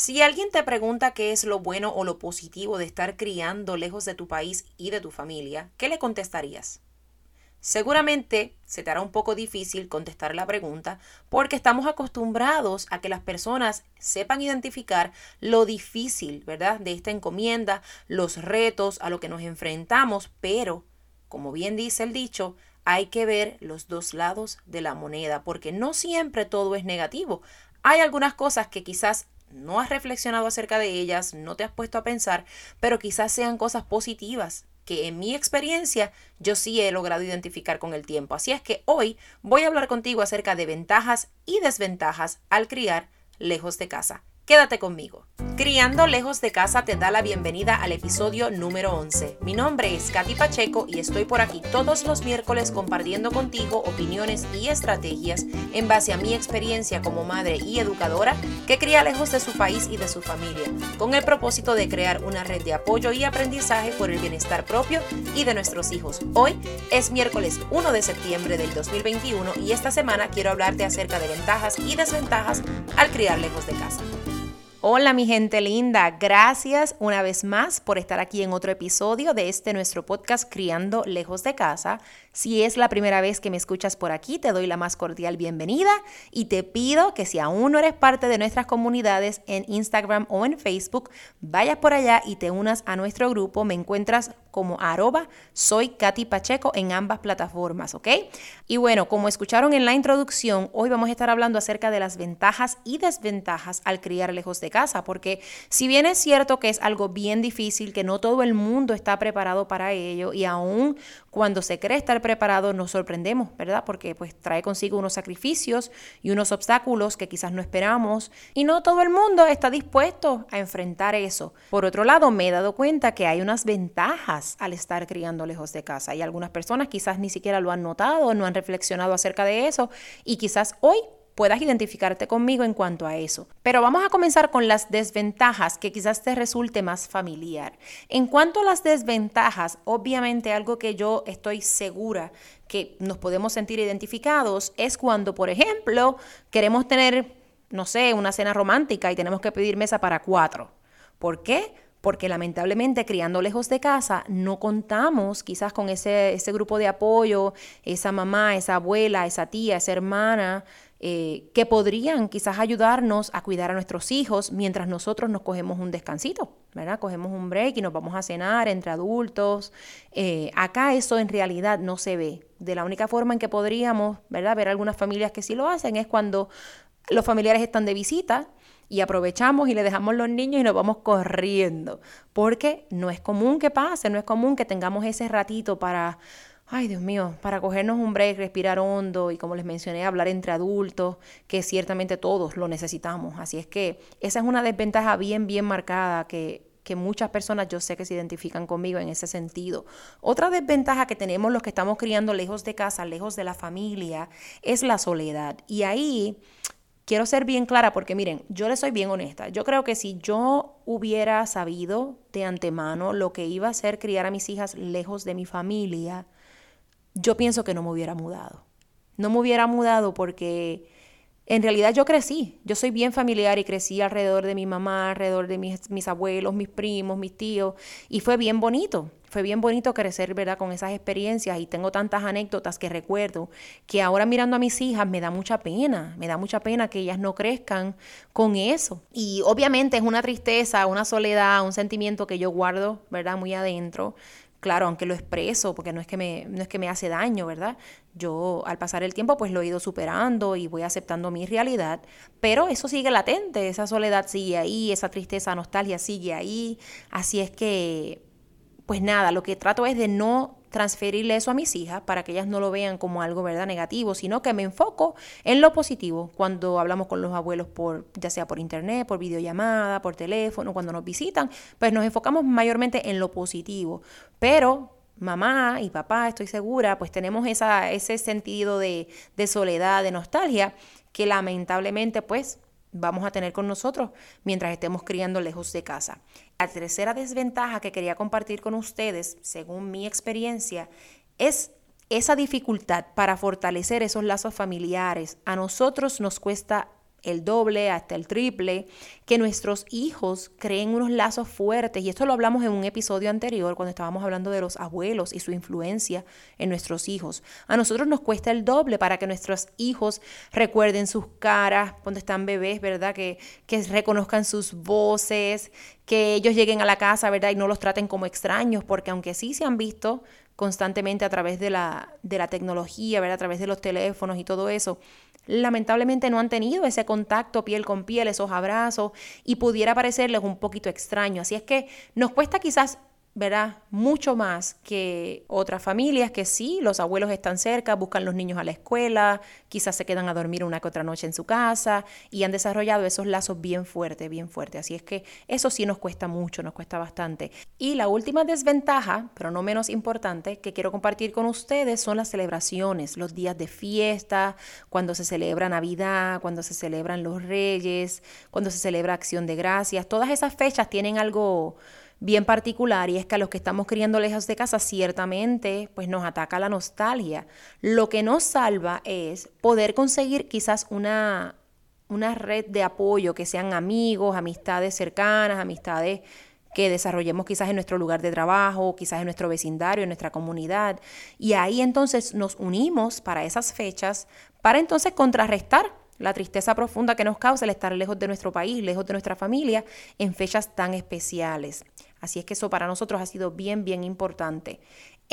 Si alguien te pregunta qué es lo bueno o lo positivo de estar criando lejos de tu país y de tu familia, ¿qué le contestarías? Seguramente se te hará un poco difícil contestar la pregunta porque estamos acostumbrados a que las personas sepan identificar lo difícil, ¿verdad? De esta encomienda, los retos a los que nos enfrentamos, pero, como bien dice el dicho, hay que ver los dos lados de la moneda porque no siempre todo es negativo. Hay algunas cosas que quizás no has reflexionado acerca de ellas, no te has puesto a pensar, pero quizás sean cosas positivas que en mi experiencia yo sí he logrado identificar con el tiempo. Así es que hoy voy a hablar contigo acerca de ventajas y desventajas al criar lejos de casa. Quédate conmigo. Criando lejos de casa te da la bienvenida al episodio número 11. Mi nombre es Katy Pacheco y estoy por aquí todos los miércoles compartiendo contigo opiniones y estrategias en base a mi experiencia como madre y educadora que cría lejos de su país y de su familia, con el propósito de crear una red de apoyo y aprendizaje por el bienestar propio y de nuestros hijos. Hoy es miércoles 1 de septiembre del 2021 y esta semana quiero hablarte acerca de ventajas y desventajas al criar lejos de casa. Hola mi gente linda, gracias una vez más por estar aquí en otro episodio de este nuestro podcast Criando lejos de casa. Si es la primera vez que me escuchas por aquí, te doy la más cordial bienvenida y te pido que si aún no eres parte de nuestras comunidades en Instagram o en Facebook, vayas por allá y te unas a nuestro grupo. Me encuentras como arroba soy Katy Pacheco en ambas plataformas, ¿ok? Y bueno, como escucharon en la introducción, hoy vamos a estar hablando acerca de las ventajas y desventajas al criar lejos de casa, porque si bien es cierto que es algo bien difícil, que no todo el mundo está preparado para ello y aún cuando se cree estar preparado nos sorprendemos, ¿verdad? Porque pues trae consigo unos sacrificios y unos obstáculos que quizás no esperamos y no todo el mundo está dispuesto a enfrentar eso. Por otro lado, me he dado cuenta que hay unas ventajas al estar criando lejos de casa y algunas personas quizás ni siquiera lo han notado, no han reflexionado acerca de eso y quizás hoy puedas identificarte conmigo en cuanto a eso. Pero vamos a comenzar con las desventajas que quizás te resulte más familiar. En cuanto a las desventajas, obviamente algo que yo estoy segura que nos podemos sentir identificados es cuando, por ejemplo, queremos tener, no sé, una cena romántica y tenemos que pedir mesa para cuatro. ¿Por qué? porque lamentablemente criando lejos de casa no contamos quizás con ese, ese grupo de apoyo, esa mamá, esa abuela, esa tía, esa hermana, eh, que podrían quizás ayudarnos a cuidar a nuestros hijos mientras nosotros nos cogemos un descansito, ¿verdad? Cogemos un break y nos vamos a cenar entre adultos. Eh, acá eso en realidad no se ve. De la única forma en que podríamos, ¿verdad? Ver algunas familias que sí lo hacen es cuando los familiares están de visita y aprovechamos y le dejamos los niños y nos vamos corriendo, porque no es común que pase, no es común que tengamos ese ratito para, ay Dios mío, para cogernos un break, respirar hondo y como les mencioné, hablar entre adultos, que ciertamente todos lo necesitamos. Así es que esa es una desventaja bien, bien marcada que que muchas personas yo sé que se identifican conmigo en ese sentido. Otra desventaja que tenemos los que estamos criando lejos de casa, lejos de la familia, es la soledad. Y ahí quiero ser bien clara porque miren, yo le soy bien honesta. Yo creo que si yo hubiera sabido de antemano lo que iba a ser criar a mis hijas lejos de mi familia, yo pienso que no me hubiera mudado. No me hubiera mudado porque en realidad yo crecí. Yo soy bien familiar y crecí alrededor de mi mamá, alrededor de mis, mis abuelos, mis primos, mis tíos. Y fue bien bonito fue bien bonito crecer, ¿verdad? Con esas experiencias y tengo tantas anécdotas que recuerdo que ahora mirando a mis hijas me da mucha pena, me da mucha pena que ellas no crezcan con eso. Y obviamente es una tristeza, una soledad, un sentimiento que yo guardo, ¿verdad? Muy adentro. Claro, aunque lo expreso, porque no es que me, no es que me hace daño, ¿verdad? Yo al pasar el tiempo pues lo he ido superando y voy aceptando mi realidad, pero eso sigue latente, esa soledad sigue ahí, esa tristeza, nostalgia sigue ahí, así es que pues nada, lo que trato es de no transferirle eso a mis hijas para que ellas no lo vean como algo verdad negativo, sino que me enfoco en lo positivo cuando hablamos con los abuelos por ya sea por internet, por videollamada, por teléfono, cuando nos visitan, pues nos enfocamos mayormente en lo positivo, pero mamá y papá, estoy segura, pues tenemos esa, ese sentido de, de soledad, de nostalgia, que lamentablemente pues vamos a tener con nosotros mientras estemos criando lejos de casa. La tercera desventaja que quería compartir con ustedes, según mi experiencia, es esa dificultad para fortalecer esos lazos familiares. A nosotros nos cuesta el doble, hasta el triple, que nuestros hijos creen unos lazos fuertes. Y esto lo hablamos en un episodio anterior cuando estábamos hablando de los abuelos y su influencia en nuestros hijos. A nosotros nos cuesta el doble para que nuestros hijos recuerden sus caras cuando están bebés, ¿verdad? Que, que reconozcan sus voces, que ellos lleguen a la casa, ¿verdad? Y no los traten como extraños, porque aunque sí se han visto constantemente a través de la, de la tecnología, ¿verdad? A través de los teléfonos y todo eso, lamentablemente no han tenido ese contacto piel con piel, esos abrazos, y pudiera parecerles un poquito extraño. Así es que nos cuesta quizás ¿verdad? Mucho más que otras familias que sí, los abuelos están cerca, buscan los niños a la escuela, quizás se quedan a dormir una que otra noche en su casa y han desarrollado esos lazos bien fuertes, bien fuertes. Así es que eso sí nos cuesta mucho, nos cuesta bastante. Y la última desventaja, pero no menos importante, que quiero compartir con ustedes son las celebraciones, los días de fiesta, cuando se celebra Navidad, cuando se celebran los Reyes, cuando se celebra Acción de Gracias. Todas esas fechas tienen algo bien particular y es que a los que estamos criando lejos de casa ciertamente pues nos ataca la nostalgia. Lo que nos salva es poder conseguir quizás una, una red de apoyo, que sean amigos, amistades cercanas, amistades que desarrollemos quizás en nuestro lugar de trabajo, quizás en nuestro vecindario, en nuestra comunidad. Y ahí entonces nos unimos para esas fechas, para entonces contrarrestar la tristeza profunda que nos causa el estar lejos de nuestro país, lejos de nuestra familia, en fechas tan especiales. Así es que eso para nosotros ha sido bien, bien importante.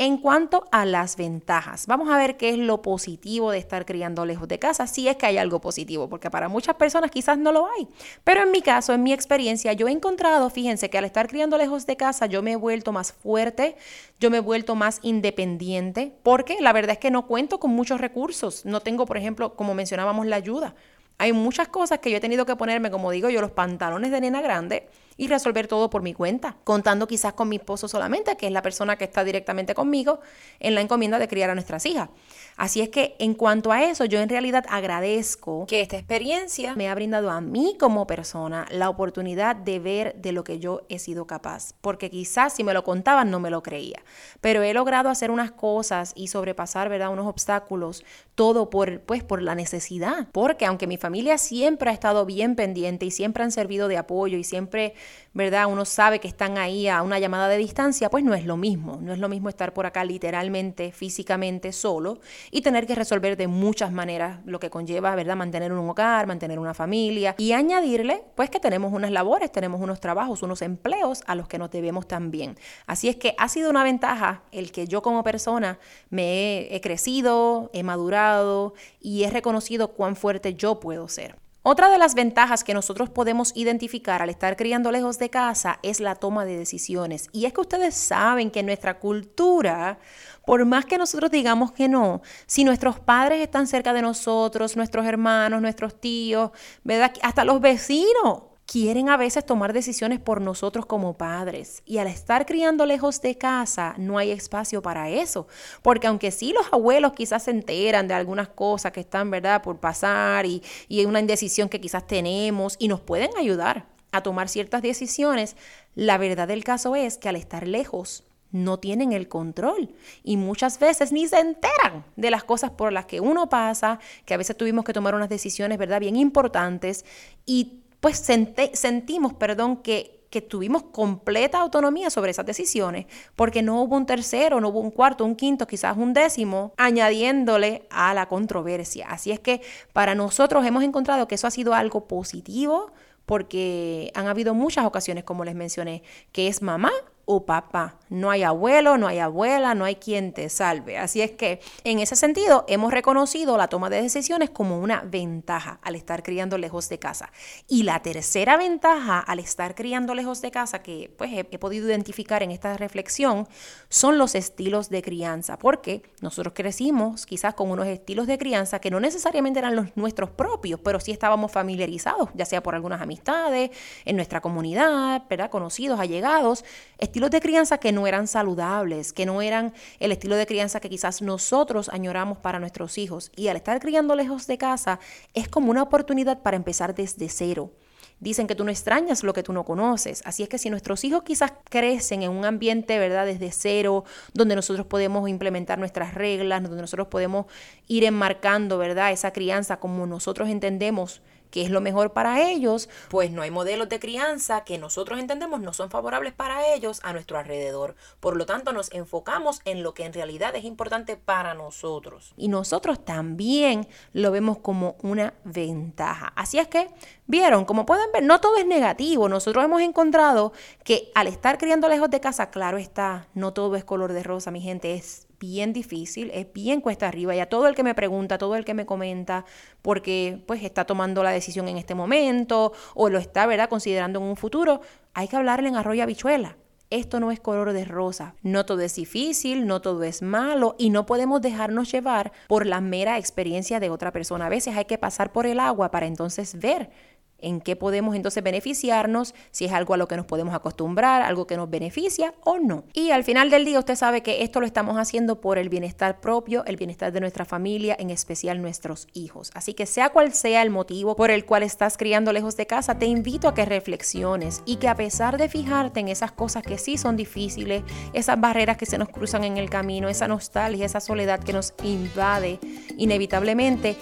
En cuanto a las ventajas, vamos a ver qué es lo positivo de estar criando lejos de casa, si es que hay algo positivo, porque para muchas personas quizás no lo hay. Pero en mi caso, en mi experiencia, yo he encontrado, fíjense, que al estar criando lejos de casa, yo me he vuelto más fuerte, yo me he vuelto más independiente, porque la verdad es que no cuento con muchos recursos. No tengo, por ejemplo, como mencionábamos, la ayuda. Hay muchas cosas que yo he tenido que ponerme, como digo yo, los pantalones de nena grande y resolver todo por mi cuenta, contando quizás con mi esposo solamente, que es la persona que está directamente conmigo en la encomienda de criar a nuestras hijas. Así es que en cuanto a eso, yo en realidad agradezco que esta experiencia me ha brindado a mí como persona la oportunidad de ver de lo que yo he sido capaz, porque quizás si me lo contaban no me lo creía, pero he logrado hacer unas cosas y sobrepasar, ¿verdad?, unos obstáculos, todo por pues por la necesidad, porque aunque mi familia siempre ha estado bien pendiente y siempre han servido de apoyo y siempre ¿verdad? Uno sabe que están ahí a una llamada de distancia, pues no es lo mismo. No es lo mismo estar por acá literalmente, físicamente solo y tener que resolver de muchas maneras lo que conlleva, ¿verdad? Mantener un hogar, mantener una familia y añadirle, pues que tenemos unas labores, tenemos unos trabajos, unos empleos a los que nos debemos también. Así es que ha sido una ventaja el que yo como persona me he crecido, he madurado y he reconocido cuán fuerte yo puedo ser. Otra de las ventajas que nosotros podemos identificar al estar criando lejos de casa es la toma de decisiones. Y es que ustedes saben que en nuestra cultura, por más que nosotros digamos que no, si nuestros padres están cerca de nosotros, nuestros hermanos, nuestros tíos. Hasta los vecinos quieren a veces tomar decisiones por nosotros como padres. Y al estar criando lejos de casa, no hay espacio para eso. Porque aunque sí los abuelos quizás se enteran de algunas cosas que están, ¿verdad?, por pasar y, y una indecisión que quizás tenemos y nos pueden ayudar a tomar ciertas decisiones, la verdad del caso es que al estar lejos, no tienen el control y muchas veces ni se enteran de las cosas por las que uno pasa, que a veces tuvimos que tomar unas decisiones, ¿verdad?, bien importantes y pues sentimos, perdón, que, que tuvimos completa autonomía sobre esas decisiones, porque no hubo un tercero, no hubo un cuarto, un quinto, quizás un décimo, añadiéndole a la controversia. Así es que para nosotros hemos encontrado que eso ha sido algo positivo, porque han habido muchas ocasiones, como les mencioné, que es mamá o papá. No hay abuelo, no hay abuela, no hay quien te salve. Así es que en ese sentido hemos reconocido la toma de decisiones como una ventaja al estar criando lejos de casa. Y la tercera ventaja al estar criando lejos de casa que pues he, podido identificar en esta reflexión son los estilos de crianza, porque nosotros crecimos quizás con unos estilos de crianza que no necesariamente eran los nuestros propios, pero sí estábamos familiarizados, ya sea por algunas amistades, en nuestra comunidad, ¿verdad? conocidos, allegados, estilos de crianza que no eran saludables, que no eran el estilo de crianza que quizás nosotros añoramos para nuestros hijos. Y al estar criando lejos de casa es como una oportunidad para empezar desde cero. Dicen que tú no extrañas lo que tú no conoces. Así es que si nuestros hijos quizás crecen en un ambiente, ¿verdad?, desde cero, donde nosotros podemos implementar nuestras reglas, donde nosotros podemos ir enmarcando, ¿verdad?, esa crianza como nosotros entendemos qué es lo mejor para ellos, pues no hay modelos de crianza que nosotros entendemos no son favorables para ellos a nuestro alrededor. Por lo tanto, nos enfocamos en lo que en realidad es importante para nosotros. Y nosotros también lo vemos como una ventaja. Así es que, vieron, como pueden ver, no todo es negativo. Nosotros hemos encontrado que al estar criando lejos de casa, claro está, no todo es color de rosa, mi gente, es bien difícil, es bien cuesta arriba y a todo el que me pregunta, todo el que me comenta, porque pues está tomando la decisión en este momento o lo está, ¿verdad?, considerando en un futuro, hay que hablarle en arroyo habichuela. Esto no es color de rosa. No todo es difícil, no todo es malo y no podemos dejarnos llevar por la mera experiencia de otra persona. A veces hay que pasar por el agua para entonces ver en qué podemos entonces beneficiarnos, si es algo a lo que nos podemos acostumbrar, algo que nos beneficia o no. Y al final del día usted sabe que esto lo estamos haciendo por el bienestar propio, el bienestar de nuestra familia, en especial nuestros hijos. Así que sea cual sea el motivo por el cual estás criando lejos de casa, te invito a que reflexiones y que a pesar de fijarte en esas cosas que sí son difíciles, esas barreras que se nos cruzan en el camino, esa nostalgia, esa soledad que nos invade inevitablemente,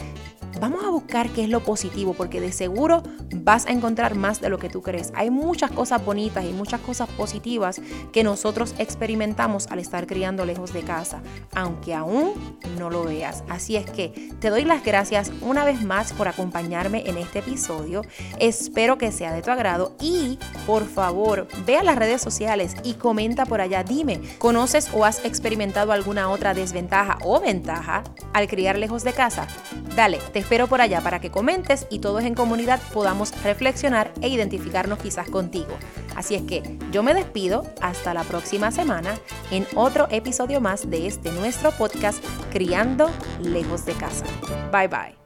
vamos a buscar qué es lo positivo, porque de seguro vas a encontrar más de lo que tú crees. Hay muchas cosas bonitas y muchas cosas positivas que nosotros experimentamos al estar criando lejos de casa, aunque aún no lo veas. Así es que te doy las gracias una vez más por acompañarme en este episodio. Espero que sea de tu agrado y por favor ve a las redes sociales y comenta por allá. Dime, ¿conoces o has experimentado alguna otra desventaja o ventaja al criar lejos de casa? Dale, te espero por allá para que comentes y todos en comunidad podamos reflexionar e identificarnos quizás contigo. Así es que yo me despido hasta la próxima semana en otro episodio más de este nuestro podcast Criando lejos de casa. Bye bye.